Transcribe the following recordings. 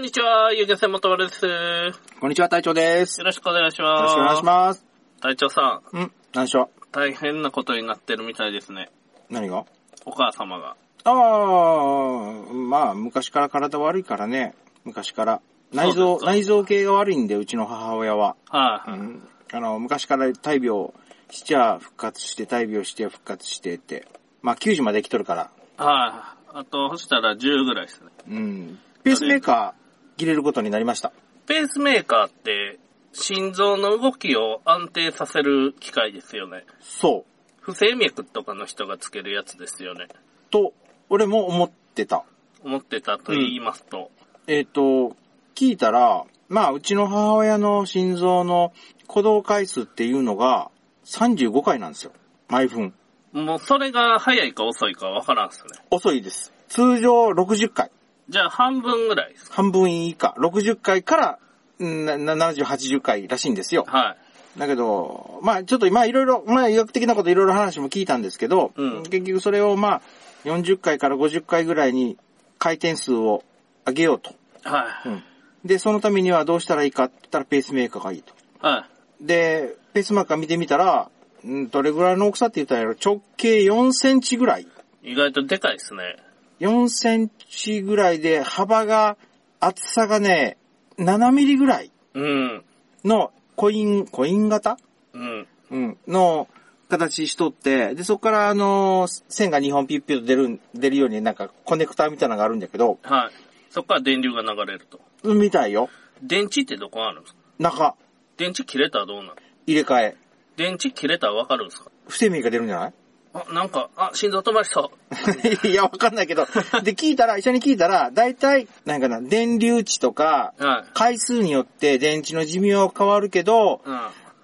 んにちは、ゆげせもとまるです。よこんにちは、隊長です。よろしくお願いします。ろしくお願いします。隊長さん、ん何でしょ大変なことになってるみたいですね。う何が？お母様が。ああ、まあ、昔から体悪いからね。昔から。内臓、内臓系が悪いんで、うちの母親は。はい、はいうん、あの、昔から大病しちゃ復活して、大病して復活してって。まあ、90まで生きとるから。はい、あと、そしたら10ぐらいですね。うん。ペースメーカー入れることになりました。ペースメーカーって、心臓の動きを安定させる機械ですよね。そう。不整脈とかの人がつけるやつですよね。と、俺も思ってた。思ってたと言いますと。えっ、と、聞いたら、まあ、うちの母親の心臓の鼓動回数っていうのが35回なんですよ。毎分。もうそれが早いか遅いかわからんっすね。遅いです。通常60回。じゃあ半分ぐらいですか？半分以下。60回から、んな70、80回らしいんですよ。はい。だけど、まあちょっとまあいろいろ、まあ医学的なこといろいろ話も聞いたんですけど、うん結局それをまあ40回から50回ぐらいに回転数を上げようと。はい。うん。で、そのためにはどうしたらいいかって言ったらペースメーカーがいいと。はい。で、ペースメーカー見てみたら、んどれぐらいの大きさって言ったら直径4センチぐらい。意外とでかいですね。4センチぐらいで幅が、厚さがね、7ミリぐらいうん。のコイン、コイン型？うん。うん。の形しとって、で、そこからあの、線が2本ピュッピュッと出る、出るようになんかコネクターみたいなのがあるんだけど、はい。そこから電流が流れると。みたいよ。電池ってどこあるんですか？中、電池切れたらどうなる？入れ替え。電池切れたらわかるんですか？不整脈が出るんじゃない？あ、なんか、あ、心臓止まりそう。いや、わかんないけど。で、聞いたら、医者に聞いたら、だいたい、なんかな、電流値とか、はい。回数によって電池の寿命は変わるけど、うん。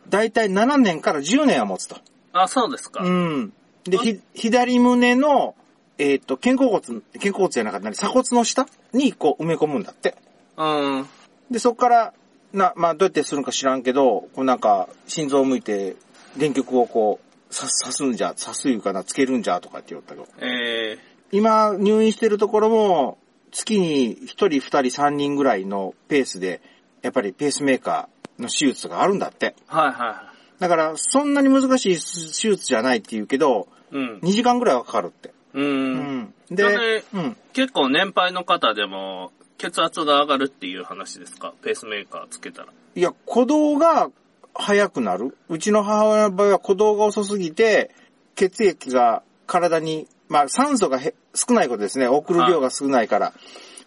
だいたい7年から10年は持つと。あ、そうですか。うん。で、ひ、左胸の、えっ、と、肩甲骨、肩甲骨じゃなかったね、鎖骨の下にこう埋め込むんだって。うん。で、そこから、な、まあ、どうやってするのか知らんけど、こうなんか、心臓を向いて、電極をこう、刺す、んじゃ、刺すいうかな、つけるんじゃ、とかって言ったけど。え今、入院してるところも、月に1人、2人、3人ぐらいのペースで、やっぱりペースメーカーの手術があるんだって。ー、はいはだから、そんなに難しい手術じゃないって言うけど、い。うん。2時間ぐらいはかかるって。う。。うんそれで、うん。結構年配の方でも、血圧が上がるっていう話ですか？ペースメーカーつけたら。いや、鼓動が速くなる？うちの母親の場合は鼓動が遅すぎて、血液が体に、まあ酸素がへ少ないことですね。送る量が少ないから。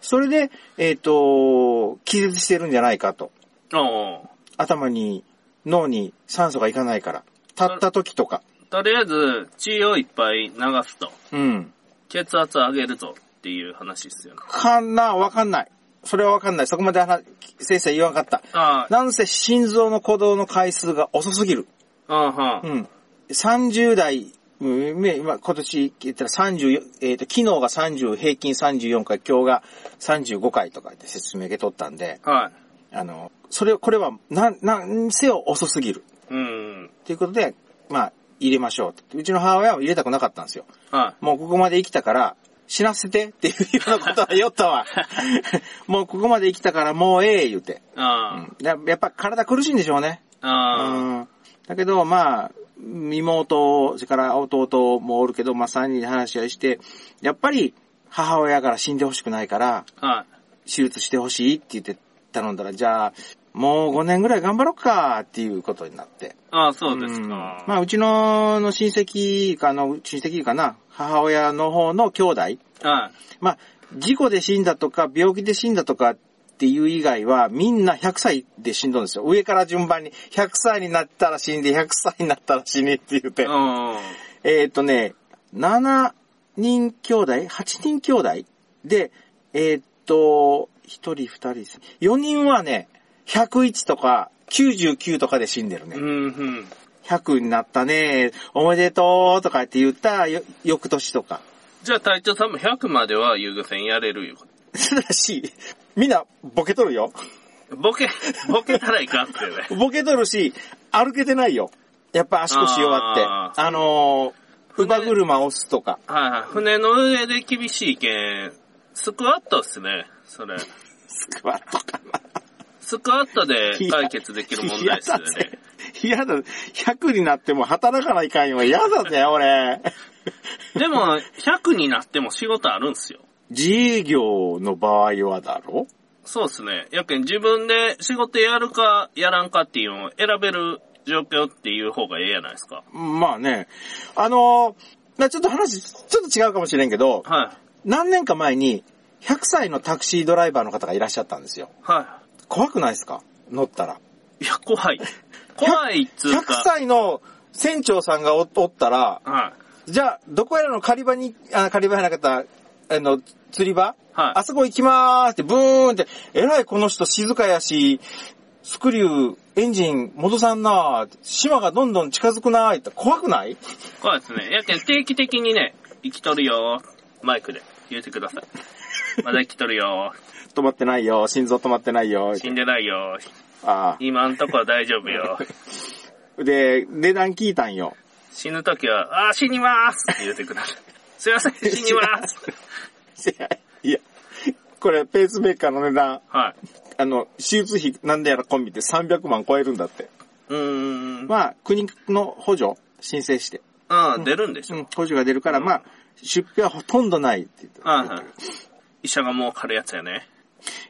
それで、えっ、と、気絶してるんじゃないかと。頭に、脳に酸素がいかないから。立った時とか。とりあえず、血をいっぱい流すと。うん。血圧上げるぞっていう話ですよね。かな？わかんない。それはわかんない。そこまで話先生言わんかった。なんせ心臓の鼓動の回数が遅すぎる。うんうん。うん。30代、今今年言ったら30、えっ、と、昨日が30、平均34回、今日が35回とかで説明受け取ったんで、はい。あの、それ、これは、なん、なんせよ遅すぎる。うん。ということで、まあ、入れましょうって。うちの母親は入れたくなかったんですよ。はもうここまで生きたから、死なせてっていうようなことは言ったわ。もうここまで生きたからもうええ言うて。うんややっぱ体苦しいんでしょうね。うんだけど、まあ、妹、それから弟もおるけど、まあ3人で話し合いして、やっぱり母親から死んでほしくないから、はい。手術してほしいって言って頼んだら、じゃあ、もう5年ぐらい頑張ろうかっていうことになって。ああ、そうですんか。まあ、うちのの親戚かの、親戚かな、母親の方の兄弟。はい。まあ、事故で死んだとか、病気で死んだとかっていう以外は、みんな100歳で死んだんですよ。上から順番に、100歳になったら死んで、100歳になったら死ねって言って。うん。えーっとね、7人兄弟 ?8 人兄弟？で、えーっと、1人、2人、4人はね、101とか99とかで死んでるね。うん、うん。100になったね、おめでとうとかって言ったよ翌年とか。じゃあ隊長さんも100までは遊漁船やれるよ。ただし、みんなボケとるよ。ボケ、ボケたらいかんっすよね。ボケとるし、歩けてないよ。やっぱ足腰弱って。ああのー、乳母車押すとか。はいはい。船の上で厳しいけん、スクワットっすね、それ。スクワットかな。スクワットで解決できる問題ですよね。嫌だ。100になっても働かないかんよ。嫌だぜ、俺。でも、100になっても仕事あるんすよ。自営業の場合はだろ？そうですね。やけん自分で仕事やるかやらんかっていうのを選べる状況っていう方がええやないですか。まあね。あのー、ちょっと話、ちょっと違うかもしれんけど、は何年か前に、100歳のタクシードライバーの方がいらっしゃったんですよ。い。は怖くないですか？乗ったら。い。いや、怖い。怖いっつう100か。歳の船長さんがおおったら、はじゃあ、どこやらの狩り場に、あ、狩り場やなかった、あの、釣り場？はいあそこ行きまーすって、ブーンって、えらいこの人静かやし、スクリュー、エンジン戻さんなー島がどんどん近づくなーって怖くない？い。怖いですね。やけん定期的にね、生きとるよマイクで言ってください。まだ生きとるよ止まってないよ、心臓止まってないよ。死んでないよあ今んとこは大丈夫よあ。で、値段聞いたんよ。死ぬときは、あー、死にますって言ってください。すいません、死にます。いや、これペースメーカーの値段、はい。あの、手術費なんでやらコンビって300万超えるんだって。うーん。まあ、国の補助申請して。ああ、出るんでしょ。うん、補助が出るから、まあ、出費はほとんどないって言ってはいはい。医者が儲かるやつやね。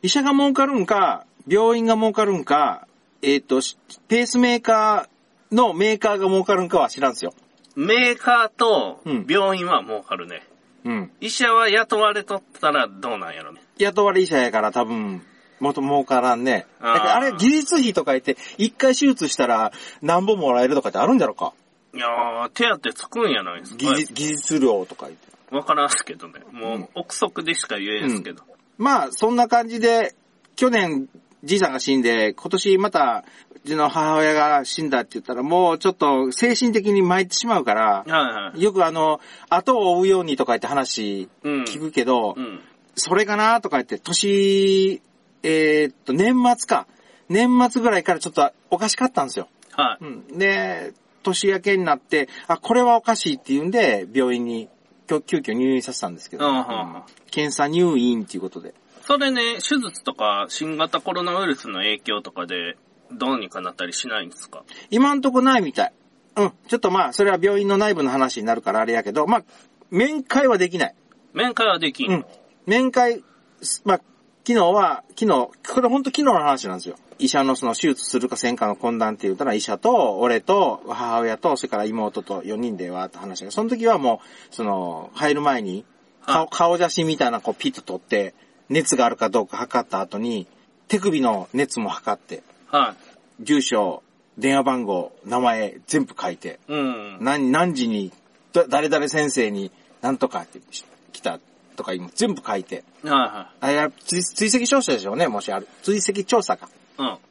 医者が儲かるんか、病院が儲かるんか、えっ、と、しペースメーカーのメーカーが儲かるんかは知らんすよ。メーカーとうん病院は儲かるね。うん。医者は雇われとったらどうなんやろね。雇われ医者やから多分、もっと儲からんね。だからあれ、技術費とか言って、一回手術したら何本もらえるとかってあるんだろうかいやー、手当つくんやないですか。技術、技術料とか言って。わからんすけどね。もう、憶測でしか言えんすけど。まあ、そんな感じで、去年、じいさんが死んで、今年また、うちの母親が死んだって言ったら、もうちょっと精神的に参ってしまうから、はいはい。よくあの、後を追うようにとか言って話うん。聞くけど、うん。それかなとか言って、年、えーっと、年末か。年末ぐらいからちょっとおかしかったんですよ。はい。うん。で、年明けになって、あ、これはおかしいって言うんで、病院に、急遽入院させたんですけど、うん検査入院っていうことで。それね、手術とか新型コロナウイルスの影響とかでどうにかなったりしないんですか？今んとこないみたい。うん。ちょっとまあ、それは病院の内部の話になるからあれやけど、まあ、面会はできない。面会はできん。うん。面会、まあ、昨日は、昨日、これ本当昨日の話なんですよ。医者のその手術するかせんかの懇談って言ったら医者と、俺と、母親と、それから妹と4人でわーっと話が。その時はもう、その、入る前に、顔、顔写真みたいなこうピッと取って、熱があるかどうか測った後に、手首の熱も測って、は住所、電話番号、名前、全部書いて、い。うん。何、何時に、だ誰々先生に、なんとかって来たとか今全部書いて、はいはあれは追追跡調査でしょうね、もしある。追跡調査か。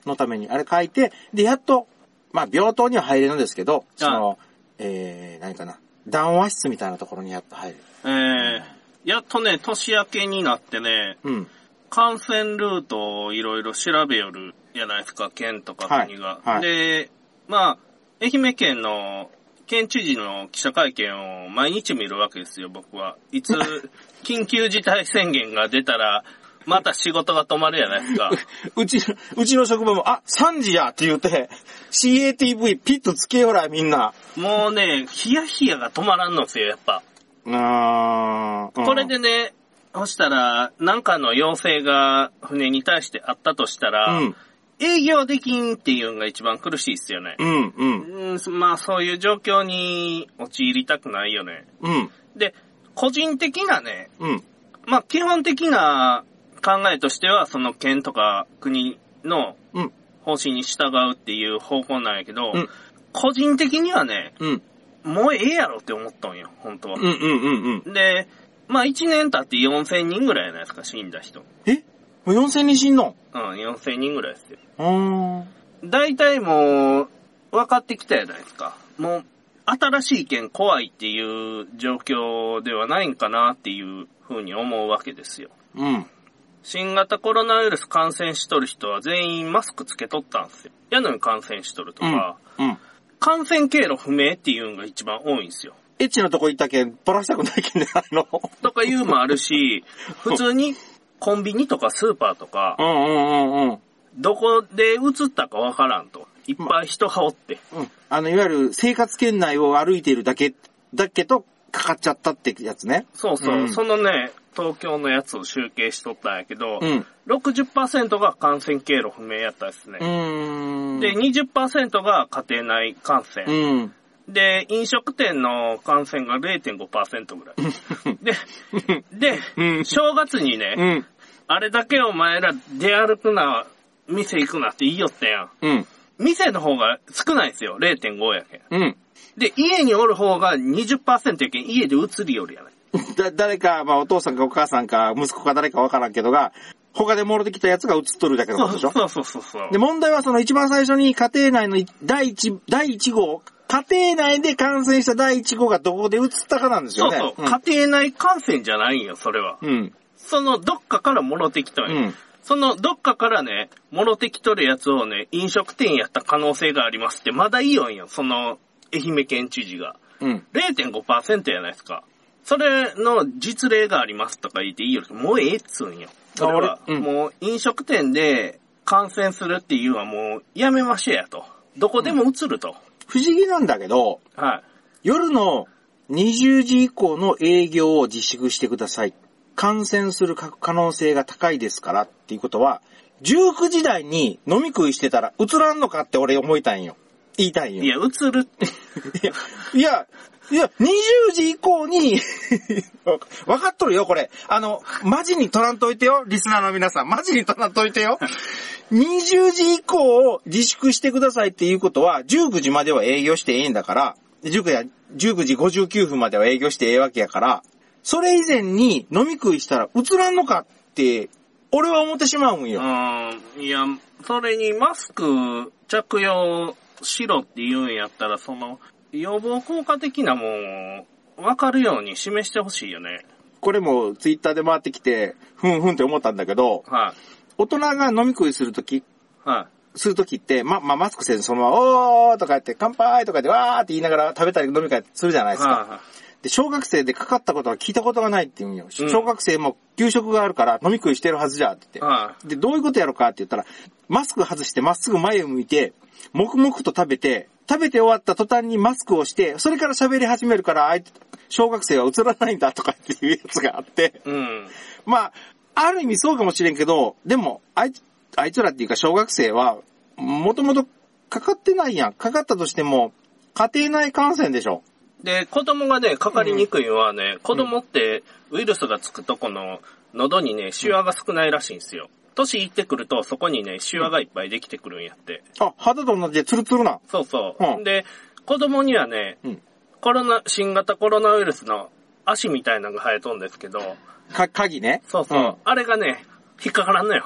のために、あれ書いて、で、やっと、まあ、病棟には入れるんですけど、その、えー、何かな、談話室みたいなところにやっと入れる。えー、やっとね、年明けになってね、うん。感染ルートをいろいろ調べよるやないですか、県とか国が。はいはいで、まあ、愛媛県の県知事の記者会見を毎日見るわけですよ、僕は。いつ、緊急事態宣言が出たら、また仕事が止まるやないですか。うち、うちの職場も、あ、3時やって言うて、CATV ピッとつけよら、みんな。もうね、ヒヤヒヤが止まらんのですよ、やっぱ。あーこれでね、そしたら、なんかの要請が船に対してあったとしたら、うん、営業できんっていうのが一番苦しいっすよね。うん、うん、うん、まあそういう状況に陥りたくないよね。うん、で、個人的なね、うん、まあ基本的な考えとしては、その県とか国のうん、方針に従うっていう方向なんやけど、うん個人的にはね、うん、もうええやろって思ったんよ、本当はうん、。うん、うん。で、まあ1年経って4000人ぐらいじゃないですか、死んだ人。え？もう4000人死んの？うん、4000人ぐらいですよ。うーん。大体もう、分かってきたじゃないですか。もう、新しい意見怖いっていう状況ではないんかなっていうふうに思うわけですよ。うん。新型コロナウイルス感染しとる人は全員マスクつけとったんですよ。やのに感染しとるとか、うん。感染経路不明っていうのが一番多いんですよ。エッチなとこ行ったけん、バラしたくないけんじゃないのとかいうのもあるし、普通にコンビニとかスーパーとかう、んうんうんうん。どこで移ったかわからんと。いっぱい人がおって。うん。あの、いわゆる生活圏内を歩いているだけ、だけど、かかっちゃったってやつね。そうそう。うんそのね、東京のやつを集計しとったんやけど、うん。60%が感染経路不明やったですね。で、20%が家庭内感染。うん。で、飲食店の感染が0.5%ぐらい。で、で、うん正月にね、うん。あれだけお前ら出歩くな、店行くなって言いよったやん。うん。店の方が少ないんですよ。0.5やけん。で、家におる方が20%やけん、家で移りよるやない。だ、誰か、まあお父さんかお母さんか息子か誰かわからんけどが、他で戻ってきたやつが映っとるだけのそことでしょ？うそうそうそうそう。で、問題はその一番最初に家庭内の第一、第一号、家庭内で感染した第一号がどこで移ったかなんですよね。そうそう、家庭内感染じゃないんよ、それは。うん。そのどっかから戻ってきたんよ。うん。そのどっかからね、戻ってきとるやつをね、飲食店やった可能性がありますって、まだいいよんよ、その、愛媛県知事が。うん。0.5%やないですか。それの実例がありますとか言っていいより、もうええっつうんよ。それは、もう飲食店で感染するっていうのはもうやめましょうやと。どこでも移ると。不思議なんだけど、はい。夜の20時以降の営業を自粛してください。感染する可能性が高いですからっていうことは、19時台に飲み食いしてたら映らんのかって俺思いたいんよ。言いたいんよ。いや、移るって。いや、いや、いや20時以降に、わかっとるよ、これ。あの、マジに取らんといてよ、リスナーの皆さん。マジに取らんといてよ。20時以降を自粛してくださいっていうことは、19時までは営業してええんだから、19や19時59分までは営業してええわけやから、それ以前に飲み食いしたら映らんのかって、俺は思ってしまうんよ。うん。いや、それにマスク着用しろって言うんやったら、その、予防効果的なもんを分かるように示してほしいよね。これもツイッターで回ってきて、ふんふんって思ったんだけど、は大人が飲み食いするとき、い。はい。するときって、ま、まあ、マスクせずそのまま、おーとか言って、乾杯とか言って、わーって言いながら食べたり飲み会するじゃないですか。はで、小学生でかかったことは聞いたことがないって言うんよ。うん小学生も給食があるから飲み食いしてるはずじゃって言って。い。はで、どういうことやろかって言ったら、マスク外してまっすぐ前を向いて、黙々と食べて、食べて終わった途端にマスクをして、それから喋り始めるから、あいつ、小学生は映らないんだとかっていうやつがあって、い。うん。まあ、ある意味そうかもしれんけど、でも、あいつ、あいつらっていうか小学生は、もともとかかってないやん。かかったとしても、家庭内感染でしょ。で、子供がね、かかりにくいのはね、子供ってウイルスがつくとこの喉にね、シワが少ないらしいんですよ。年いってくると、そこにね、シワがいっぱいできてくるんやって。あ、肌と同じでツルツルな。そうそう。うんで、子供にはね、うんコロナ、新型コロナウイルスの足みたいなのが生えとんですけど、か、鍵ね。そうそう。あれがね、引っかからんのよ。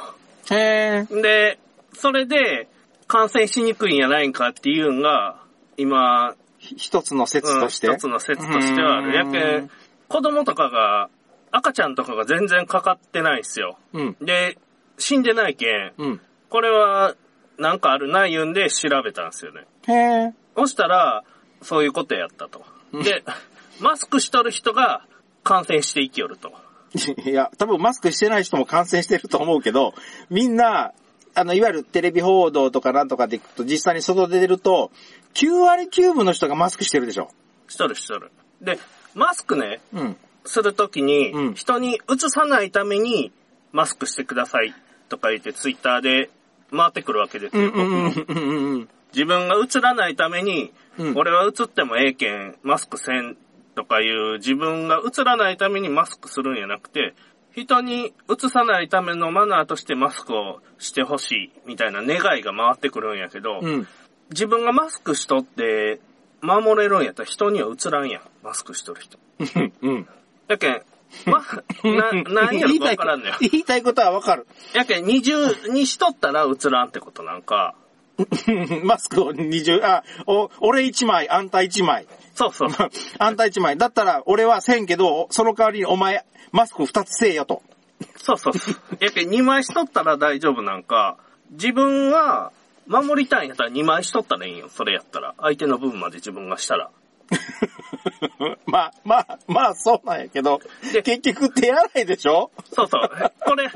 うん。へえ。で、それで、感染しにくいんやないんかっていうんが、今、ひ一つの説として。うん一つの説としてはある。やうけん、子供とかが、赤ちゃんとかが全然かかってないんですよ。うん。で、死んでないけん、うん。これは、なんかあるな言うんで調べたんですよね。へえ。そしたら、そういうことやったと。うんで、マスクしとる人が感染していきよると。いや、多分マスクしてない人も感染してると思うけど、みんな、あの、いわゆるテレビ報道とかなんとかで行くと、実際に外出てると、9割9分の人がマスクしてるでしょ。しとるしとる。で、マスクね、うん。するときに、うん人にうつさないためにマスクしてくださいとか言ってツイッターで回ってくるわけですよ。自分がうつらないために、うん俺はうつってもええけん、マスクせんとかいう自分がうつらないためにマスクするんやなくて、人にうつさないためのマナーとしてマスクをしてほしいみたいな願いが回ってくるんやけど、うん。自分がマスクしとって守れるんやったら人にはうつらんやん、マスクしとる人。うん。うん。やけん、ま、な、なんやろかわからんのよ。言いたいことはわかる。やけん、二重にしとったらうつらんってことなんか、マスクを20、あ、お、俺1枚、あんた1枚。そうそう。あんた1枚。だったら、俺はせんけど、その代わりにお前、マスク2つせえよと。そうそうそう。やけん、二枚しとったら大丈夫なんか、自分は守りたいんやったら二枚しとったらいいんよ。それやったら。相手の分まで自分がしたら。まあ、まあ、まあ、そうなんやけど、で結局手洗いでしょ？そうそう。これ、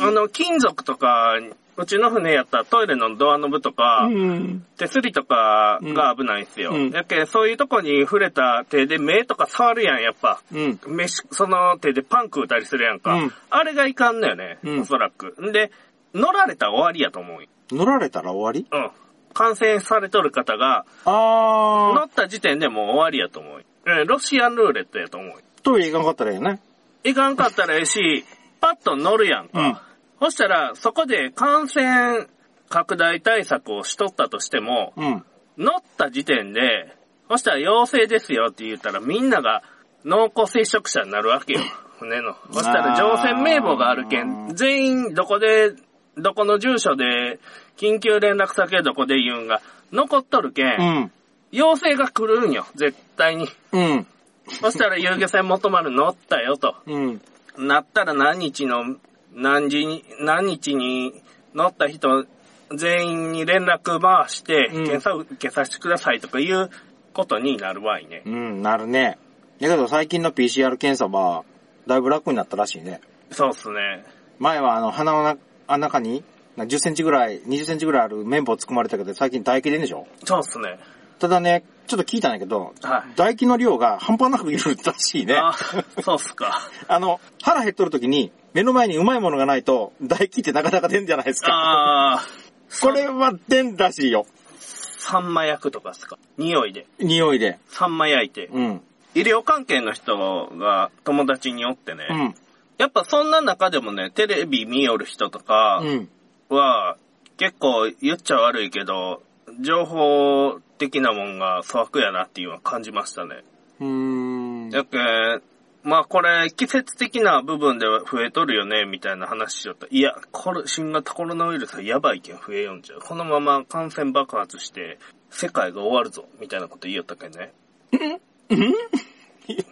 あの、金属とか、うちの船やったらトイレのドアノブとか、ん。手すりとかが危ないんですよ。うんやけんそういうとこに触れた手で目とか触るやん、やっぱ。うん。目しその手でパン食うたりするやんか。うんあれがいかんのよね、うんおそらく。んで、乗られたら終わりやと思うよ。乗られたら終わり？うん。感染されとる方が、あー、乗った時点でもう終わりやと思うロシアンルーレットやと思うよ。トイレ行かんかったらいいよね。いかんかったらええし、パッと乗るやんか。うんそしたら、そこで感染拡大対策をしとったとしても、うん。乗った時点で、そしたら陽性ですよって言ったらみんなが濃厚接触者になるわけよ。船の。そしたら乗船名簿があるけん、全員どこで、どこの住所で、緊急連絡先はどこで言うんが、残っとるけん、うん。陽性が来るんよ、絶対に。うん。そしたら遊漁船元丸乗ったよと。うん。なったら何日の、何時に、何日に乗った人全員に連絡回して、うん検査を受けさせてくださいとかいうことになる場合ね。うん、なるね。だけど最近の PCR 検査は、だいぶ楽になったらしいね。そうっすね。前はあの、鼻のなあ中に、な10センチぐらい、20センチぐらいある綿棒突っ込まれたけど、最近唾液出んでしょ？そうっすね。ただね、ちょっと聞いたんだけど、はい唾液の量が半端なくいるらしいね。あ、そうっすか。あの、腹減っとる時に、目の前にうまいものがないと、唾液ってなかなか出んじゃないですか。あー、これは出んらしいよ。サンマ焼くとかっすか？匂いで。匂いで。サンマ焼いて。うん。医療関係の人が友達におってね。うん。やっぱそんな中でもね、テレビ見よる人とか、うん。は、結構言っちゃ悪いけど、情報的なもんが粗悪やなっていうのは感じましたね。うーん。やけん、まあこれ、季節的な部分では増えとるよね、みたいな話しよった。いや、これ、新型コロナウイルスはやばいけん増えよんじゃう。このまま感染爆発して、世界が終わるぞ、みたいなこと言いよったけん？ね。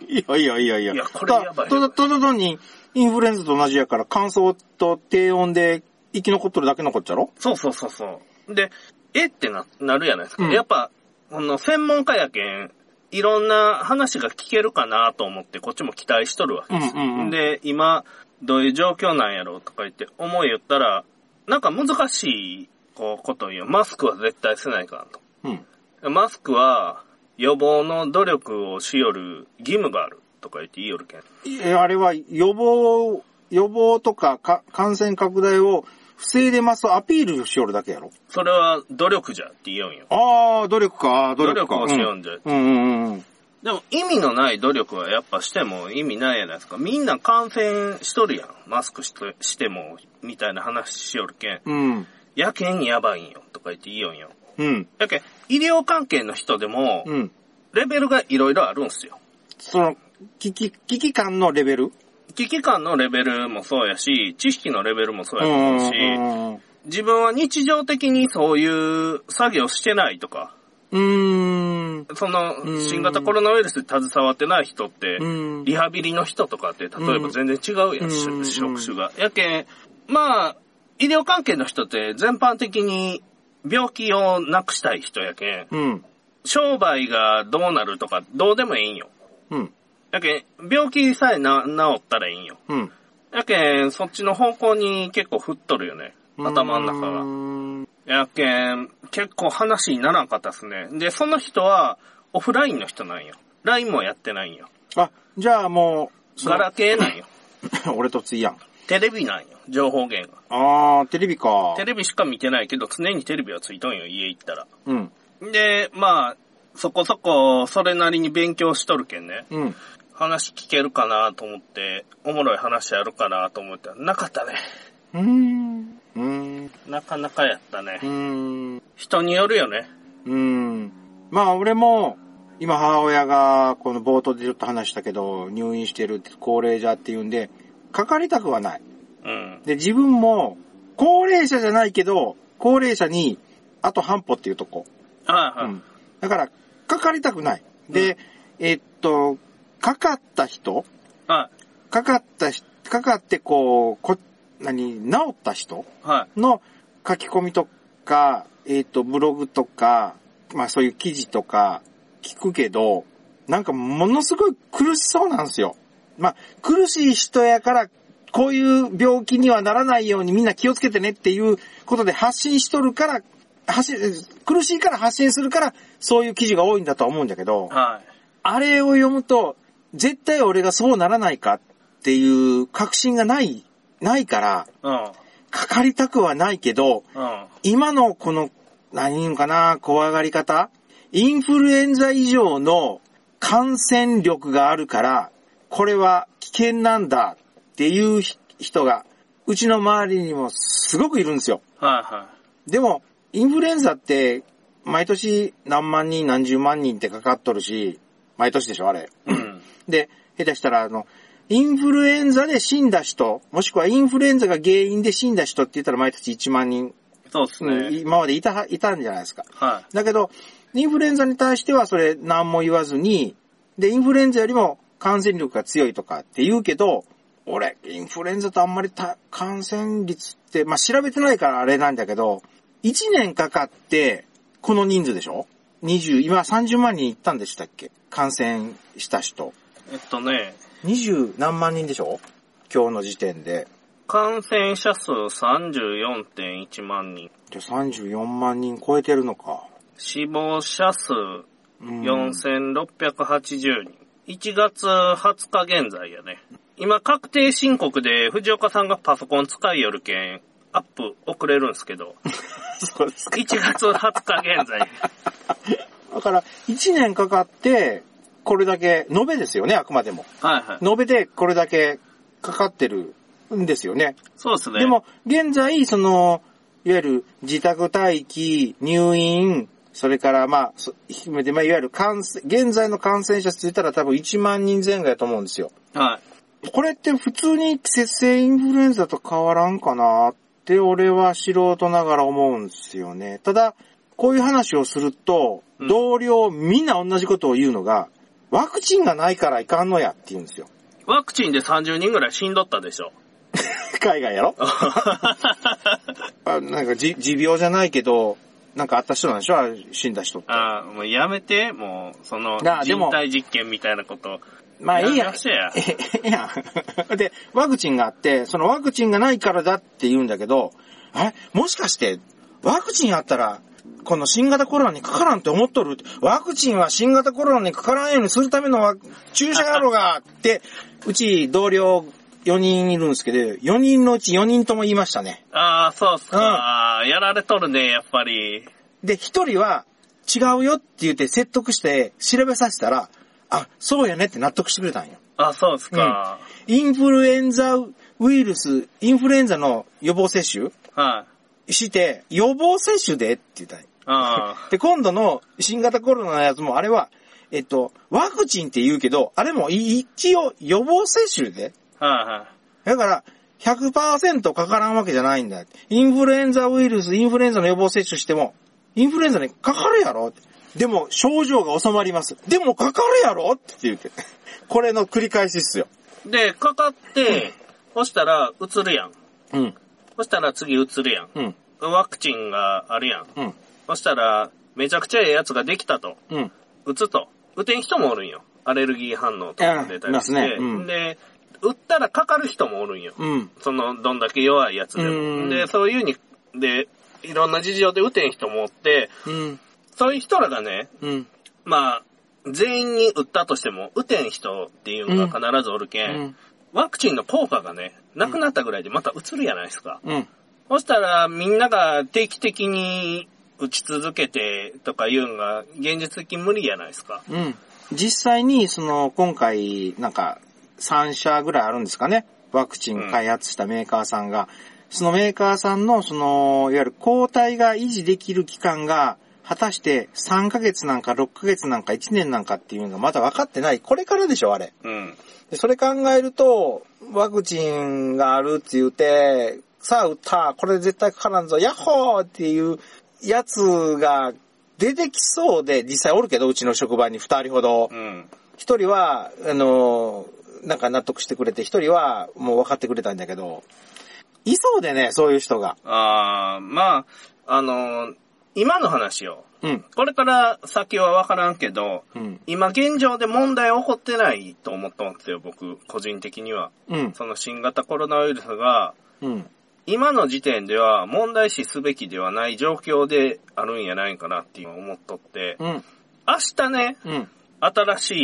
いやいやいやいや。いやこれやばいただ、ただ単に、インフルエンザと同じやから、乾燥と低温で生き残っとるだけ残っちゃろ？そうそうそうそう。で、えってな、なるやないですか。うんやっぱ、この専門家やけん、いろんな話が聞けるかなと思って、こっちも期待しとるわけですよ。うんうんうんで、今、どういう状況なんやろうとか言って思い言ったら、なんか難しい、こう、こと言う。マスクは絶対せないかなと。うん。マスクは、予防の努力をしよる義務があるとか言って言いよるけん。いやあれは予防、予防とかか感染拡大を防いでますアピールしよるだけやろ。それは努力じゃって言いよんよ。ああ、努力か、努力か。努力をしようんじゃうんうんうんうん。でも意味のない努力はやっぱしても意味ないやないですか。みんな感染しとるやん。マスクしてしても、みたいな話しよるけん。うん。やけんやばいんよ、とか言って言いよんよ。うん。やけん、医療関係の人でも、うん。レベルがいろいろあるんすよ。その、危機、危機感のレベル？危機感のレベルもそうやし、知識のレベルもそうやとうん思うし、自分は日常的にそういう作業してないとか、うんうん。そのうん、新型コロナウイルスに携わってない人って、うん。リハビリの人とかって、例えば全然違うやん職種が。やけん、まあ、医療関係の人って全般的に病気をなくしたい人やけん、うん。商売がどうなるとかどうでもいいんよ。うん。やけん、病気さえな治ったらいいんよ。うん。やけん、そっちの方向に結構振っとるよね。頭の中が。が。やけん、結構話にならんかったっすね。で、その人はオフラインの人なんよ。LINE もやってないんよ。あ、じゃあもう、ガラケーなんよ。俺とついやん。テレビなんよ。情報源が。あー、テレビか。テレビしか見てないけど、常にテレビはついとんよ、家行ったら。うん。で、まあ、そこそこ、それなりに勉強しとるけんね。うん。話聞けるかなと思って、おもろい話あるかなと思ったら、なかったね。うーん。うーん。なかなかやったねう。ーん。人によるよね。うん。まあ俺も、今母親がこの冒頭でちょっと話したけど、入院してるって高齢者っていうんで、かかりたくはない。うん。で、自分も、高齢者じゃないけど、高齢者に、あと半歩っていうとこ。はいはい。うん。だから、かかりたくない。で、えっと、かかった人？はかかったし、かかってこう、こ、何、治った人？い。はい。の書き込みとか、えっ、と、ブログとか、まあそういう記事とか、聞くけど、なんかものすごい苦しそうなんですよ。まあ、苦しい人やから、こういう病気にはならないようにみんな気をつけてねっていうことで発信しとるから、発信、苦しいから発信するから、そういう記事が多いんだとは思うんだけど、はい。あれを読むと、絶対俺がそうならないかっていう確信がない、ないから、うん。かかりたくはないけど、うん。今のこの、何言うのかな、怖がり方インフルエンザ以上の感染力があるから、これは危険なんだっていうひ人が、うちの周りにもすごくいるんですよ。はいはでも、インフルエンザって、毎年何万人何十万人ってかかっとるし、毎年でしょ、あれ。で、下手したら、あの、インフルエンザで死んだ人、もしくはインフルエンザが原因で死んだ人って言ったら毎年1万人、そうですうんね。今までいた、いたんじゃないですか。はだけど、インフルエンザに対してはそれ何も言わずに、で、インフルエンザよりも感染力が強いとかって言うけど、俺、インフルエンザとあんまりた感染率って、まあ、調べてないからあれなんだけど、1年かかって、この人数でしょ ?20、今30万人いったんでしたっけ？感染した人。い。えっとね、20何万人でしょ？今日の時点で。感染者数34.1万人。じゃあ34万人超えてるのか。死亡者数うん4680人。1月20日現在やね。今確定申告で藤岡さんがパソコン使いよるけん、アップ遅れるんすけど、そうですか。1月20日現在。だから、1年かかって、これだけ、延べですよね、あくまでも。はいはい。延べでこれだけかかってるんですよね。そうですね。でも、現在、その、いわゆる自宅待機、入院、それから、まあ、そまあ、いわゆる感染、現在の感染者数言ったら多分1万人前後やと思うんですよ。はい。これって普通に季節性インフルエンザと変わらんかなって俺は素人ながら思うんですよね。ただ、こういう話をすると、うん同僚みんな同じことを言うのが、ワクチンがないからいかんのやって言うんですよ。ワクチンで30人ぐらい死んどったでしょ。海外やろ？あなんかじ持病じゃないけど、なんかあった人なんでしょ？死んだ人って。ああ、もうやめて、もう、その、人体実験みたいなこと。まあいいや。ええやん。で、ワクチンがあって、そのワクチンがないからだって言うんだけど、あれもしかして、ワクチンあったら、この新型コロナにかからんって思っとるワクチンは新型コロナにかからんようにするためのワ注射やろがって、うち同僚4人いるんですけど、4人のうち4人とも言いましたね。ああ、そうっすか、うんやられとるね、やっぱり。で、1人は違うよって言って説得して調べさせたら、あ、そうやねって納得してくれたんよ。あそうっすか。インフルエンザウイルス、インフルエンザの予防接種はい。して、予防接種でって言ったんよあで、今度の新型コロナのやつも、あれは、えっと、ワクチンって言うけど、あれも一応予防接種で。あ、はいはい。だから、100%かからんわけじゃないんだ。インフルエンザウイルス、インフルエンザの予防接種しても、インフルエンザにかかるやろでも、症状が収まります。でも、かかるやろって言って。これの繰り返しっすよ。で、かかって、そしたら、移るやん。うん。そしたら次移るやん。うん。ワクチンがあるやん。うん。そしたら、めちゃくちゃええやつができたと。うん。打つと。打てん人もおるんよ。アレルギー反応とか出たりして。うんいますねうんで、打ったらかかる人もおるんよ。うん。その、どんだけ弱いやつでうんも。で、そういうに、で、いろんな事情で打てん人もおって、うん。そういう人らがね、うん。まあ、全員に打ったとしても、打てん人っていうのが必ずおるけん、うん。ワクチンの効果がね、なくなったぐらいでまた移るやないですか。うん。そしたら、みんなが定期的に打ち続けてとかいうのが、現実的に無理やないですか。うん。実際に、その、今回、なんか、3社ぐらいあるんですかね。ワクチン開発したメーカーさんが。そのメーカーさんの、その、いわゆる抗体が維持できる期間が、果たして3ヶ月なんか6ヶ月なんか1年なんかっていうのがまだ分かってない。これからでしょ、あれ。うん。でそれ考えると、ワクチンがあるって言って、さあ打った、これ絶対かからんぞ、ヤッホーっていうやつが出てきそうで、実際おるけど、うちの職場に二人ほどう。ん。一人は、あの、なんか納得してくれて、一人はもう分かってくれたんだけど、いそうでね、そういう人が。ああ、まあ、あの、今の話よ。うん。これから先はわからんけど、うん。今現状で問題起こってないと思ったんですよ、僕、個人的には。うん。その新型コロナウイルスが、うん。今の時点では問題視すべきではない状況であるんやないかなって今思っとって、うん。明日ね、うん。新し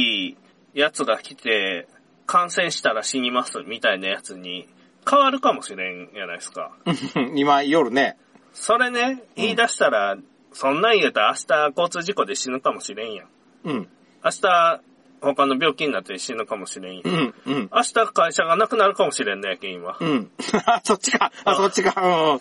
いやつが来て、感染したら死にますみたいなやつに変わるかもしれんやないですか。今、夜ね。それね、言い出したら、そんなん言うたら明日交通事故で死ぬかもしれんやん。うん。明日他の病気になって死ぬかもしれん。うん。うん。明日会社がなくなるかもしれんねやけん、今。うん。あ、そっちか。あ、そっちか。うん。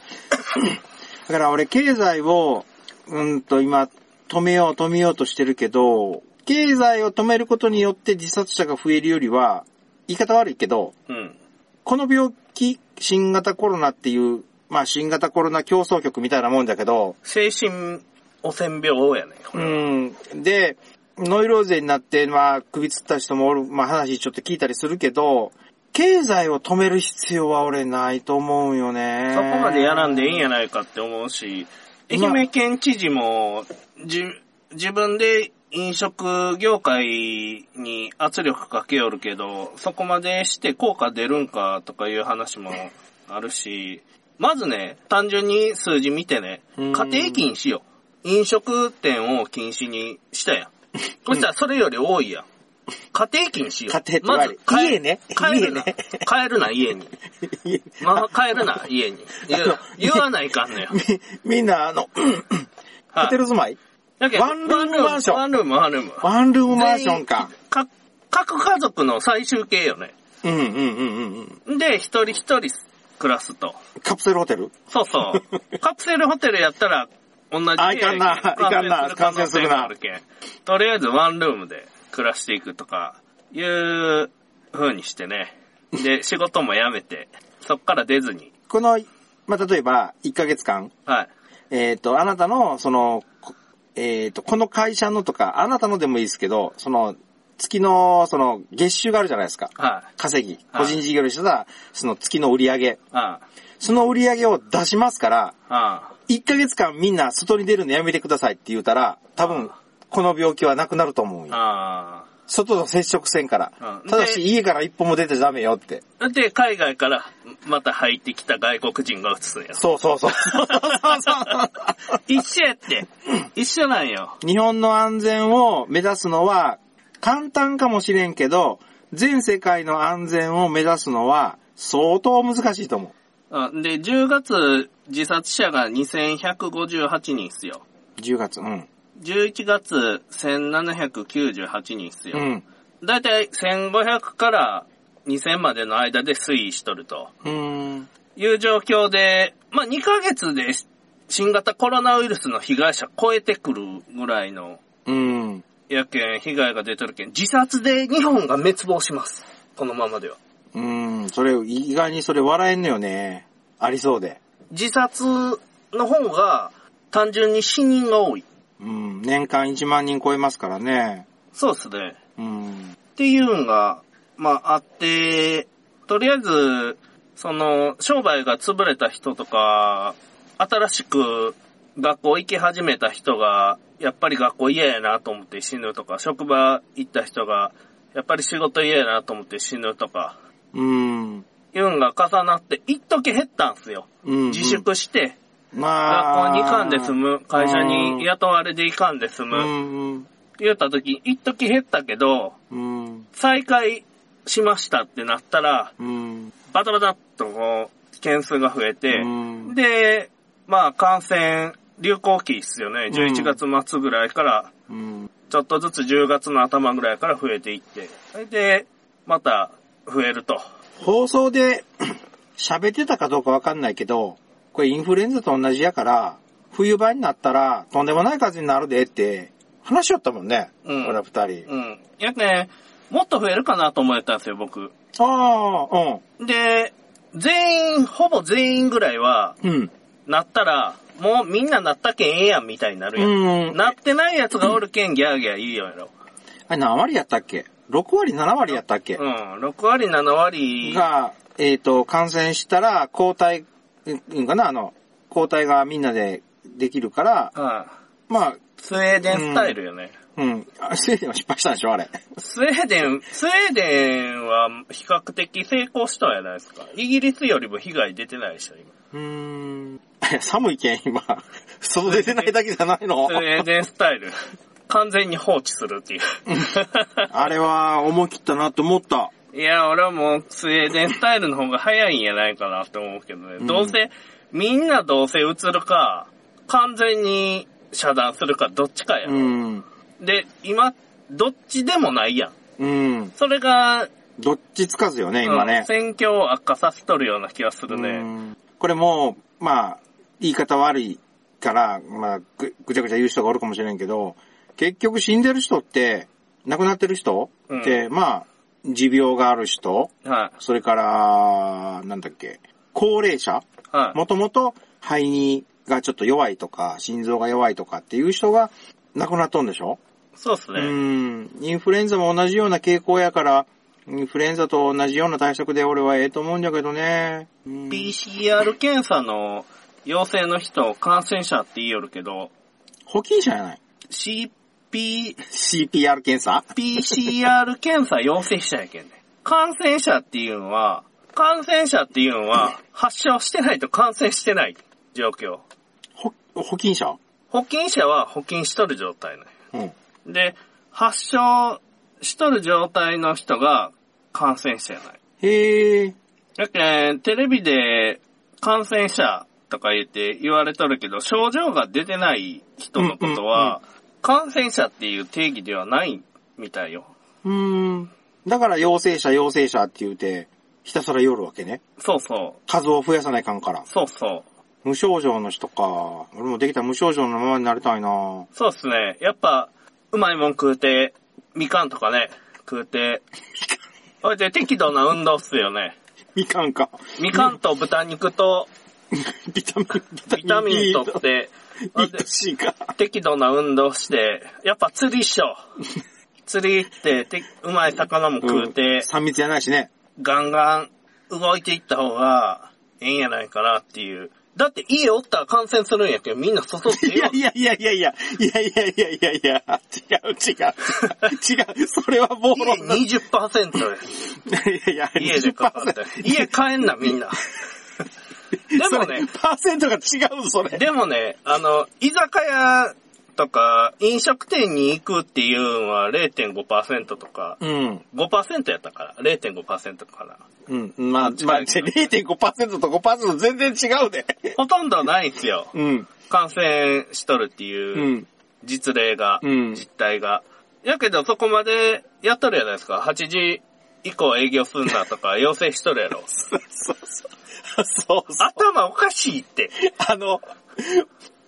だから俺、経済を、うんと今、止めよう、止めようとしてるけど、経済を止めることによって自殺者が増えるよりは、言い方悪いけど、うん。この病気、新型コロナっていう、まあ新型コロナ競争局みたいなもんだけど、精神汚染病やね、こうれ。ん。で、ノイローゼになって、まあ首つった人もおる、まあ話ちょっと聞いたりするけど、経済を止める必要は俺ないと思うよね。そこまでやらんでいいんやないかって思うし、愛まあ媛県知事も、じ、自分で飲食業界に圧力かけよるけど、そこまでして効果出るんかとかいう話もあるし、まずね、単純に数字見てね、うん家庭禁止よ。飲食店を禁止にしたやん。そしたらそれより多いやん。家庭禁止よ。家庭まず帰家ね帰るな。家ね帰るな、家に。まあ、帰るな、家に。言わないかんのよ。み、みんな、あの、はいホテル住まい？ワンルームマンションワンルーム、ワンルーム。ワンルームマンションか。か、各家族の最終形よね。うんうんうんうんうん。で、一人一人暮らすと。カプセルホテル？そうそう。カプセルホテルやったら、同じあいかんないかんな感染する可能性があるけん。とりあえずワンルームで暮らしていくとか、いう風にしてね。で、仕事も辞めて、そっから出ずに。この、まあ、例えば、1ヶ月間、はい。えっ、と、あなたの、その、こえっ、と、この会社のとか、あなたのでもいいですけど、その、月の、その、月収があるじゃないですか。はい。稼ぎ。はい個人事業にしたら、その月の売り上げ。あその売り上げを出しますから、あ、あ1ヶ月間みんな外に出るのやめてくださいって言うたら、多分、この病気はなくなると思うあ、よ。あ外と接触せんからう。んただし、で家から一歩も出てダメよって。あ。で、海外からまた入ってきた外国人が移すんや。そうそうそう。一緒やって。一緒なんよ。日本の安全を目指すのは簡単かもしれんけど、全世界の安全を目指すのは相当難しいと思あで、10月自殺者が2158人っすよ。う。10月、うん。11月1798人っすよ。うん。だいたい1500から2000までの間で推移しとるとうーん。いう状況で、まあ2ヶ月で新型コロナウイルスの被害者超えてくるぐらいのうん。やけん、被害が出とるけん、自殺で日本が滅亡します。このままでは。うん。それ、意外にそれ笑えんのよね。ありそうで。自殺の方が単純に死人が多い。うん。年間1万人超えますからね。そうっすね。うん。っていうのが、まああって、とりあえず、その、商売が潰れた人とか、新しく学校行き始めた人が、やっぱり学校嫌やなと思って死ぬとか、職場行った人が、やっぱり仕事嫌やなと思って死ぬとか、うん。いうのが重なって、一時減ったんすよ。うん。自粛して、まあ。学校に行かんで済む、会社に雇われで行かんで済うむ、ん。言った時、一時減ったけど、うん。再開しましたってなったら、うん。バタバタっとこう、件数が増えて、うんで、まあ感染流行期っすよね。うん11月末ぐらいから、うん。ちょっとずつ10月の頭ぐらいから増えていって、それで、また増えると。放送で 喋ってたかどうかわかんないけど、これインフルエンザと同じやから、冬場になったらとんでもない風になるでって話しよったもんね。うん俺ら二人。うん。やけん、もっと増えるかなと思ったんですよ、僕。ああ、で、全員、ほぼ全員ぐらいは、うん。うん。なったら、もうみんななったけんええやんみたいになるやん。うん。なってないやつがおるけんギャーギャーいいよやろ。あれ何割やったっけ？?6 割、7割やったっけ、うん、6割、7割、が、えっ、と、感染したら、抗体、うんかな、あの、抗体がみんなでできるから、はい。まあ、スウェーデンスタイルよね。うん。あスウェーデンは失敗したんでしょあれ。スウェーデン、スウェーデンは比較的成功したんやないですか？イギリスよりも被害出てないでしょ、今。うーん。寒いけん、今。外出てないだけじゃないの？スウェーデンスタイル。完全に放置するっていう。あれは思い切ったなと思った。いや、俺はもうスウェーデンスタイルの方が早いんやないかなって思うけどね。うんどうせ、みんなどうせ映るか、完全に遮断するか、どっちかやうろ。ん。で、今、どっちでもないやん。うん。それが、どっちつかずよね、今うんね。戦況を悪化させとるような気がするうね。んこれも、まあ、言い方悪いから、まあぐ、ぐちゃぐちゃ言う人がおるかもしれんけど、結局死んでる人って、亡くなってる人って、まあ、持病がある人、はそれから、なんだっけ、高齢者い。はい。もともと肺にがちょっと弱いとか、心臓が弱いとかっていう人が亡くなっとんでしょ？うそうっすね。ん。インフルエンザも同じような傾向やから、インフルエンザと同じような対策で俺はええと思うんだけどね。うん PCR 検査の陽性の人を感染者って言いよるけど、保菌者やない CP、?CPR 検査？PCR 検査陽性者やけんね。感染者っていうのは、感染者っていうのは、発症してないと感染してない状況。ほ、保菌者？保菌者は保菌しとる状態ね。うん。で、発症しとる状態の人が感染者やない。へえ。だけんテレビで感染者とか言って言われとるけど、症状が出てない人のことは、感染者っていう定義ではないみたいよ。うーん。だから陽性者陽性者って言うて、ひたすら夜わけね。そうそう。数を増やさないかんから。そうそう。無症状の人か。俺もできたら無症状のままになりたいなそうっすね。やっぱ、うまいもん食うて、みかんとかね、食うて、ほいで適度な運動っすよね。みかんか。みかんと豚肉と ビタミン、ビタミンとって。適度な運動して、やっぱ釣りっしょ。釣り行って、てうまい魚も食うて、3密やないしね。ガンガン動いていった方がええんやないかなっていう。だって家おったら感染するんやけど、みんな外ってよいや。いやいやいやいや、いやいやいやいやいや、違う違う。違う。それは暴家論だ。い20%や。やいや、家でかかって。家帰んな、みんな。でもね、パーセントが違うぞ、それ。でもね、あの、居酒屋とか飲食店に行くっていうのは0.5%とか、うん。5%やったから、0.5%かな。うん。まあ、まあ、0.5%と5%全然違うで。ほとんどないんすよ。うん。感染しとるっていううん実例が、うん実態が。やけどそこまでやっとるやないですか。8時以降営業すんなとか要請しとるやろ。そうそう。そうそう。頭おかしいって。あの、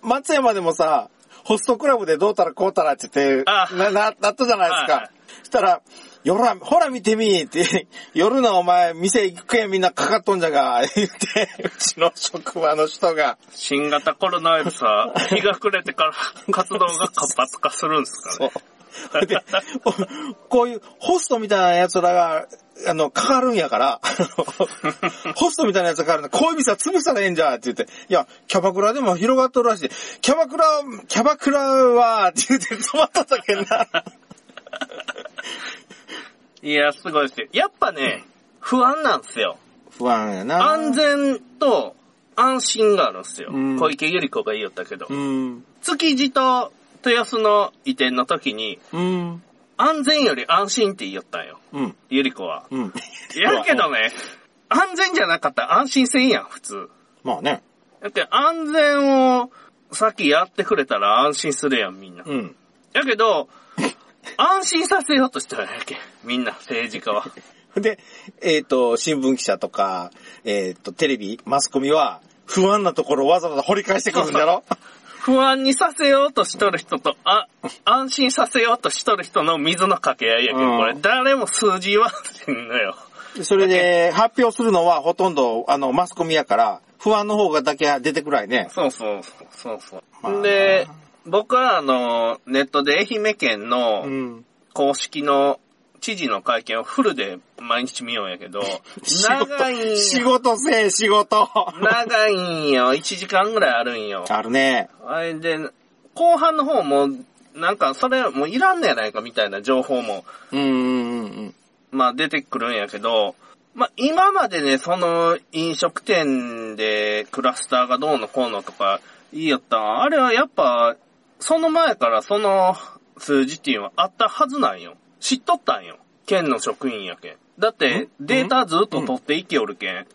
松山でもさ、ホストクラブでどうたらこうたらって言って、あな、な、なったじゃないですか。そしたら、よら、ほら見てみって、夜のお前、店行くやんみんなかかっとんじゃが、言って、うちの職場の人が、新型コロナウイルスは日が暮れてから活動が活発化するんですかそうね。。で、おこういうホストみたいな奴らが、あの、かかるんやから、ホストみたいな奴がかかるんだ。こういう店は潰したらええんじゃ、って言って、いや、キャバクラでも広がっとるらしいで、キャバクラ、キャバクラは、って言って止まっただけんな。いや、すごいですよ。やっぱね、不安なんですよ。不安やな。安全と安心があるんですよ。うん小池百合子が言いよったけど。うん。築地と豊洲の移転の時に、うん。安全より安心って言ったんよ。うん。ゆり子は。うん。やけどね、安全じゃなかったら安心せんやん、普通。まあね。だって安全を先やってくれたら安心するやん、みんな。うん。やけど、安心させようとしたらやけん。みんな、政治家は。で、えっ、と、新聞記者とか、えっ、と、テレビ、マスコミは、不安なところをわざわざ掘り返してくるんだろ？不安にさせようとしとる人と、あ、安心させようとしとる人の水の掛け合いやけど、うんこれ誰も数字言わせんのよ。それで、発表するのはほとんど、あの、マスコミやから、不安の方がだけ出てくらいね。そうそう、そうそう。まあで、僕はあの、ネットで愛媛県のうん。公式の知事の会見をフルで毎日見ようんやけど、仕長いん仕事せえ、仕事。長いんよ。1時間ぐらいあるんよ。あるね。あれで、後半の方も、なんか、それもういらんねやないかみたいな情報も、うんうんうんまあ出てくるんやけど、まあ今までね、その飲食店でクラスターがどうのこうのとか言いよったんあれはやっぱ、その前からその数字っていうのはあったはずなんよ。知っとったんよ。県の職員やけん。だって、データずっと取っていきよるけん。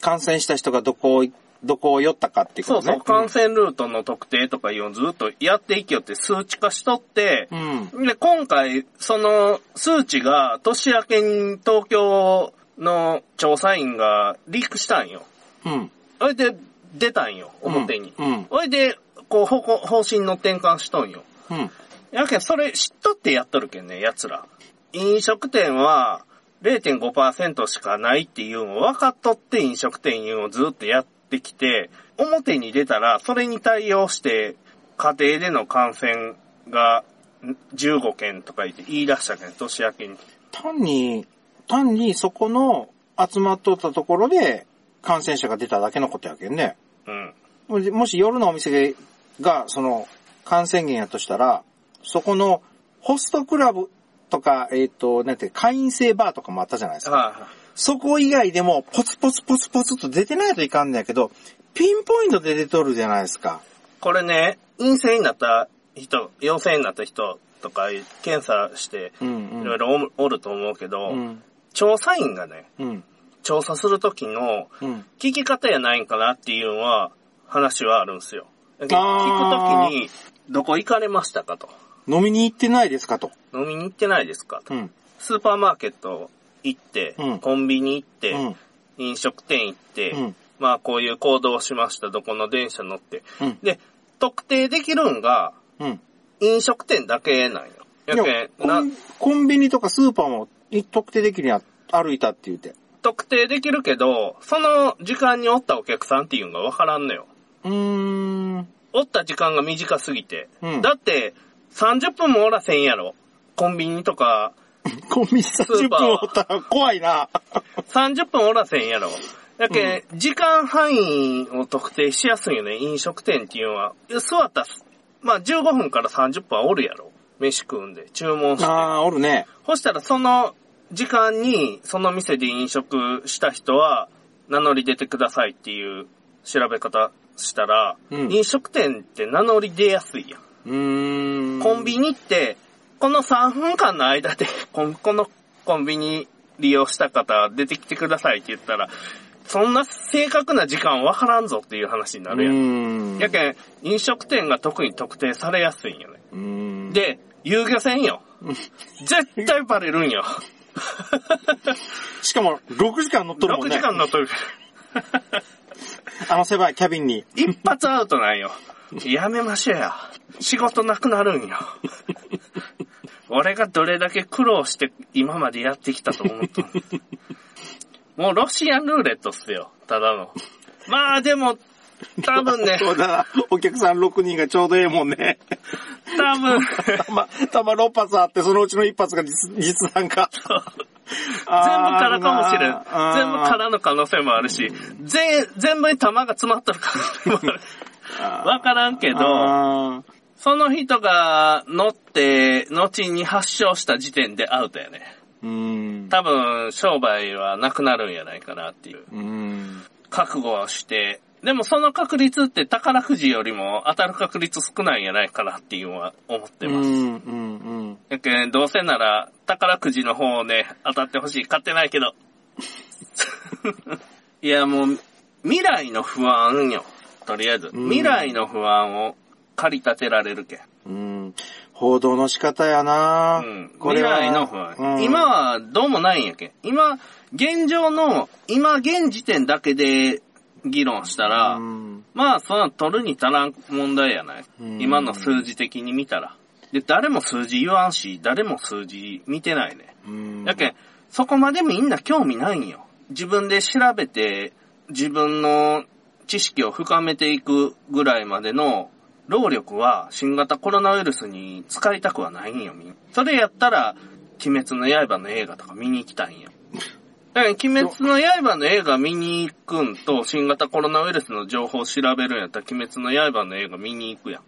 感染した人がどこを、どこを寄ったかっていうことね。そうそう、感染ルートの特定とかいうのをずっとやっていきよって数値化しとって、うん。で、今回、その数値が年明けに東京の調査員がリークしたんよ。うん。それで出たんよ、表に。うん。それで、こう、方向方針の転換しとんよ。うん。やけん、それ知っとってやっとるけんね、奴ら。飲食店は0.5%しかないっていうのを分かっとって飲食店いうのをずっとやってきて、表に出たらそれに対応して家庭での感染がん15件とか言って言い出したけん、年明けに。単に、単にそこの集まっとったところで感染者が出ただけのことやけんね。うん。もしもし夜のお店が、その、感染源やとしたら、そこの、ホストクラブとか、えっ、と、なんて、会員制バーとかもあったじゃないですか。はい、そこ以外でも、ポツポツポツポツと出てないといかんねやけど、ピンポイントで出とるじゃないですか。これね、陰性になった人、陽性になった人とか検査してうんいろいろおおると思うけど、うん。調査員がね、うん。調査するときのうん。聞き方やないんかなっていうのは、話はあるんですよ。聞くときに、どこ行かれましたかと。飲みに行ってないですかと。飲みに行ってないですかと。うん。スーパーマーケット行って、うんコンビニ行って、うん。飲食店行って、うん。まあこういう行動をしました、どこの電車乗って。うん。で、特定できるんが、うん。飲食店だけなんよ。やいやけん、なコン、コンビニとかスーパーも特定できるやん。歩いたって言うて。特定できるけど、その時間におったお客さんっていうのがわからんのよ。うーん。おった時間が短すぎて。うんだって、30分もおらせんやろ。コンビニとか、コンビニ30分おったら怖いな。30分おらせんやろ。やけ、ん、時間範囲を特定しやすいよね、飲食店っていうのは。座ったら、まあ15分から30分はおるやろ。飯食うんで、注文して。ああ、おるね。そしたらその時間に、その店で飲食した人は、名乗り出てくださいっていう調べ方したら、うん飲食店って名乗り出やすいやん。うーん。コンビニって、この3分間の間で、このコンビニ利用した方出てきてくださいって言ったら、そんな正確な時間わからんぞっていう話になうるやん。やけん、飲食店が特に特定されやすいんよね。で、遊漁船よ。絶対バレるんよ。しかも、6時間乗っとるもん6ね。時間乗っとる。あの狭いキャビンに。一発アウトなんよ。やめましょうや。仕事なくなるんよ。俺がどれだけ苦労して今までやってきたと思ったのもうロシアンルーレットっすよ。ただの。まあでも、多分ね、そうだな。お客さん6人がちょうどええもんね。多分、たま、たま6発あって、そのうちの1発が実実弾か。全部空かもしれん。全部空の可能性もあるし、全、全部に弾が詰まっとる可能性もある。わからんけど、その人が乗って、後に発症した時点でアウトやね。うーん。多分、商売はなくなるんやないかなっていう。うーん。覚悟をして、でもその確率って宝くじよりも当たる確率少ないんやないかなっていうのは思ってます。うん、うん、うん。やけん、どうせなら宝くじの方をね、当たってほしい。買ってないけど。いや、もう、未来の不安よ。とりあえず。うん未来の不安を駆り立てられるけん。うん。報道の仕方やな、うん。これは未来の不安。うん今はどうもないんやけん。今、現状の、今現時点だけで議論したら、うんまあ、その取るに足らん問題やない。うん今の数字的に見たら。で、誰も数字言わんし、誰も数字見てないね。うんやけん、そこまでみんな興味ないんよ。自分で調べて、自分の知識を深めていくぐらいまでの労力は新型コロナウイルスに使いたくはないんよ、みんな。それやったら、鬼滅の刃の映画とか見に行きたいんよ。だから、鬼滅の刃の映画見に行くんと、新型コロナウイルスの情報を調べるんやったら、鬼滅の刃の映画見に行くやん。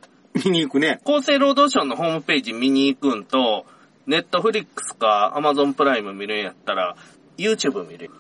見に行くね。厚生労働省のホームページ見に行くんと、ネットフリックスかアマゾンプライム見るんやったら、YouTube 見る。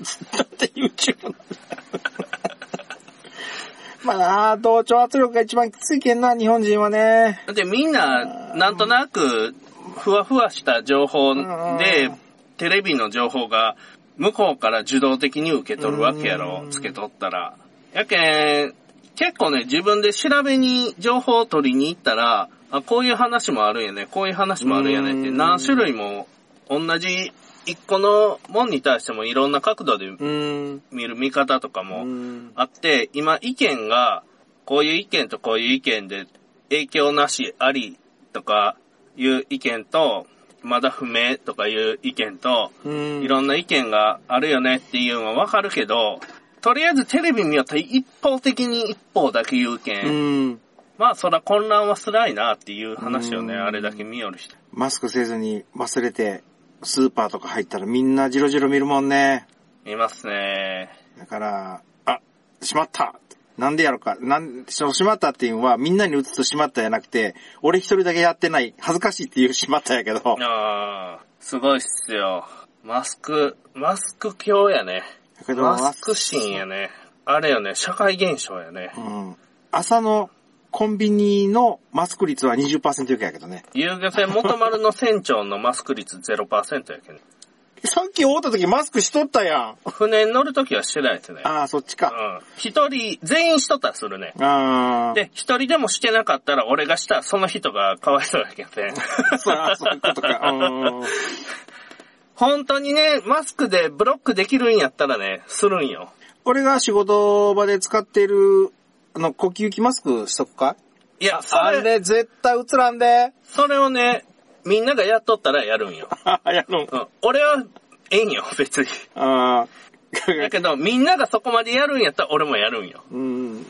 だって YouTube まあ同調圧力が一番きついけんな、日本人はね。だってみんな、なんとなく、ふわふわした情報で、テレビの情報が、向こうから受動的に受け取るわけやろ。う、んつけ取ったら。やけん、結構ね、自分で調べに情報を取りに行ったら、あ、こういう話もあるんやね、こういう話もあるんやねって、うん。何種類も同じ一個のもんに対してもいろんな角度でうん。見る見方とかうもん。あって、今意見が、こういう意見とこういう意見で影響なしありとかいう意見と、まだ不明とかいう意見と、うん。いろんな意見があるよねっていうのはわかるけど、とりあえずテレビ見よったら一方的に一方だけ言うけん、うん。まあそら混乱はすらいなっていう話をね、うんあれだけ見よる人。マスクせずに忘れて、スーパーとか入ったらみんなジロジロ見るもんね。いますね。だから、あ、しまったなんでやろか。なん、そのしまったっていうのはみんなに移すしまったじゃなくて、俺一人だけやってない、恥ずかしいっていう しまったやけど。ああ、すごいっすよ。マスク、マスク教やね。マスク心やね。あれよね、社会現象やね。うん。朝のコンビニのマスク率は20%以下やけどね。遊漁船元丸の船長のマスク率0%やけど。さっき会った時マスクしとったやん。船に乗るときはしてないですね。ああ、そっちか。うん。一人、全員しとったらするね。ああ。で、一人でもしてなかったら、俺がしたらその人がかわいそうやけどね。そうあそういうことか。うん。本当にね、マスクでブロックできるんやったらね、するんよ。俺が仕事場で使ってる、あの、呼吸器マスクしとくか？いや、それ、あれ、絶対映らんで。それをね、みんながやっとったらやるんよ。あ やるん。うん。俺は、ええんよ、別に。ああ。やけど、みんながそこまでやるんやったら俺もやるんよ。うん。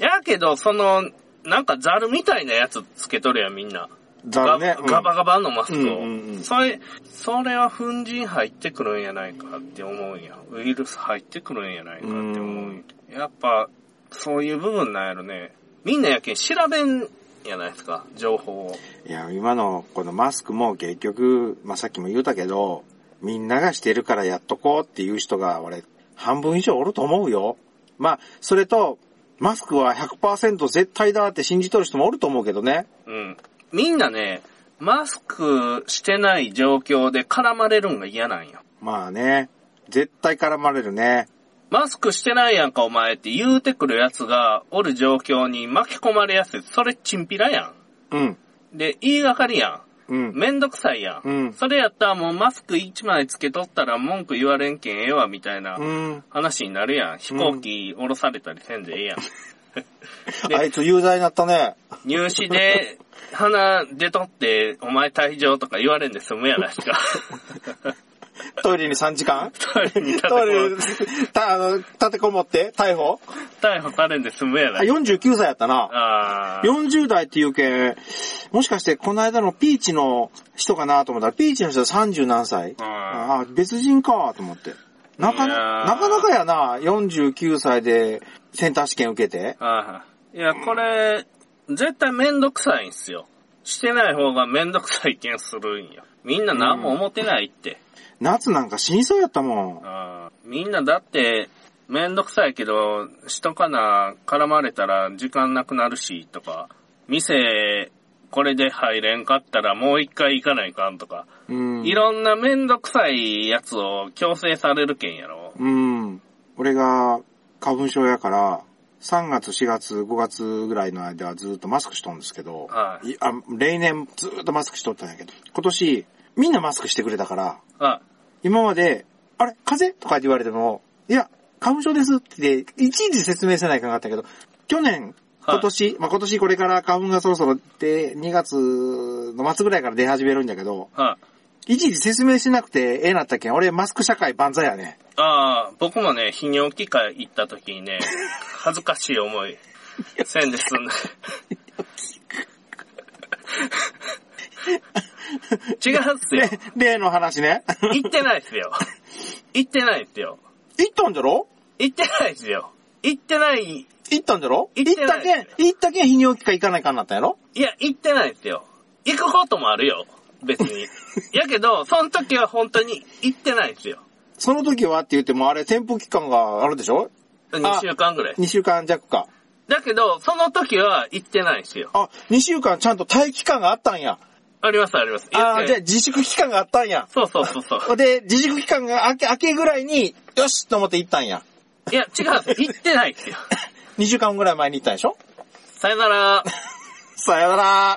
やけど、その、なんかザルみたいなやつつけとるやん、みんな。ザルね。ガガバガバのマスクを。うんうんうんそれ、それは粉塵入ってくるんやないかって思うんや。ウイルス入ってくるんやないかって思うんや。やっぱ、そういう部分なんやろね。みんなやけん調べんやないですか、情報を。いや、今のこのマスクも結局、まあ、さっきも言うたけど、みんながしてるからやっとこうっていう人が、俺、半分以上おると思うよ。まあ、それと、マスクは100%絶対だって信じとる人もおると思うけどね。うん。みんなね、マスクしてない状況で絡まれるんが嫌なんよ。まあね、絶対絡まれるね。マスクしてないやんかお前って言うてくるやつがおる状況に巻き込まれやすい。それチンピラやうん。ん。で、言いがかりやうんん。。めんどくさいやん。うんそれやったらもうマスク一枚つけとったら文句言われんけんええわみたいなうん。話になるやん。飛行機降ろされたりせんでええやん。であいつ有罪になったね。入試で鼻出とってお前退場とか言われんで済むやないか。トイレに3時間？トイレに立てこトイレに、た、あの、立てこもって逮捕？逮捕されんで済むやあ、ない。49歳やったな。ああ。40代っていうけん、もしかしてこの間のピーチの人かなと思ったら、ピーチの人は30何歳うんああ、別人かと思って。なかな、ーなかなかやな、49歳でセンター試験受けて。はい。いや、これ、絶対めんどくさいんすよ。してない方がめんどくさい気がするんよ。みんな何も思ってないって。夏なんか死にそうやったもん。みんなだって、めんどくさいけど、しとかな、絡まれたら時間なくなるし、とか、店、これで入れんかったらもう一回行かないかんとか、うん。いろんなめんどくさいやつを強制されるけんやろ。うん。俺が花粉症やから、3月、4月、5月ぐらいの間はずっとマスクしとんですけど、はいいあ例年ずっとマスクしとったんやけど、今年みんなマスクしてくれたから、あ、今まで、あれ風邪とかって言われても、いや、花粉症ですって、いちいち説明せないかんかったけど、去年、はい今年、まあ、今年これから花粉がそろそろで、2月の末ぐらいから出始めるんだけど、はい。いちいち説明しなくてええなったけん、俺マスク社会万歳やね。ああ、僕もね、泌尿器科行った時にね、恥ずかしい思い、せんですんで。違うっすよ。例例の話ね。行ってないっすよ。行ってないっすよ。行ったんじゃろ？行ってないっすよ。行ってない。行ったんじゃろ？行ったけん、行ったけん泌尿器科行かないかんなったんやろ？いや、行ってないっすよ。行くこともあるよ。別に。やけど、その時は本当に行ってないっすよ。その時はって言ってもあれ、潜伏期間があるでしょ？2週間ぐらい。?2 週間弱か。だけど、その時は行ってないっすよ。あ、2週間ちゃんと待機期間があったんや。ありますあります。ああ、じゃあ自粛期間があったんや。そうそうそうそう。で、自粛期間が明け、明けぐらいに、よしと思って行ったんや。いや、違う。行ってないっすよ。2週間ぐらい前に行ったんでしょ？さよなら。さよなら。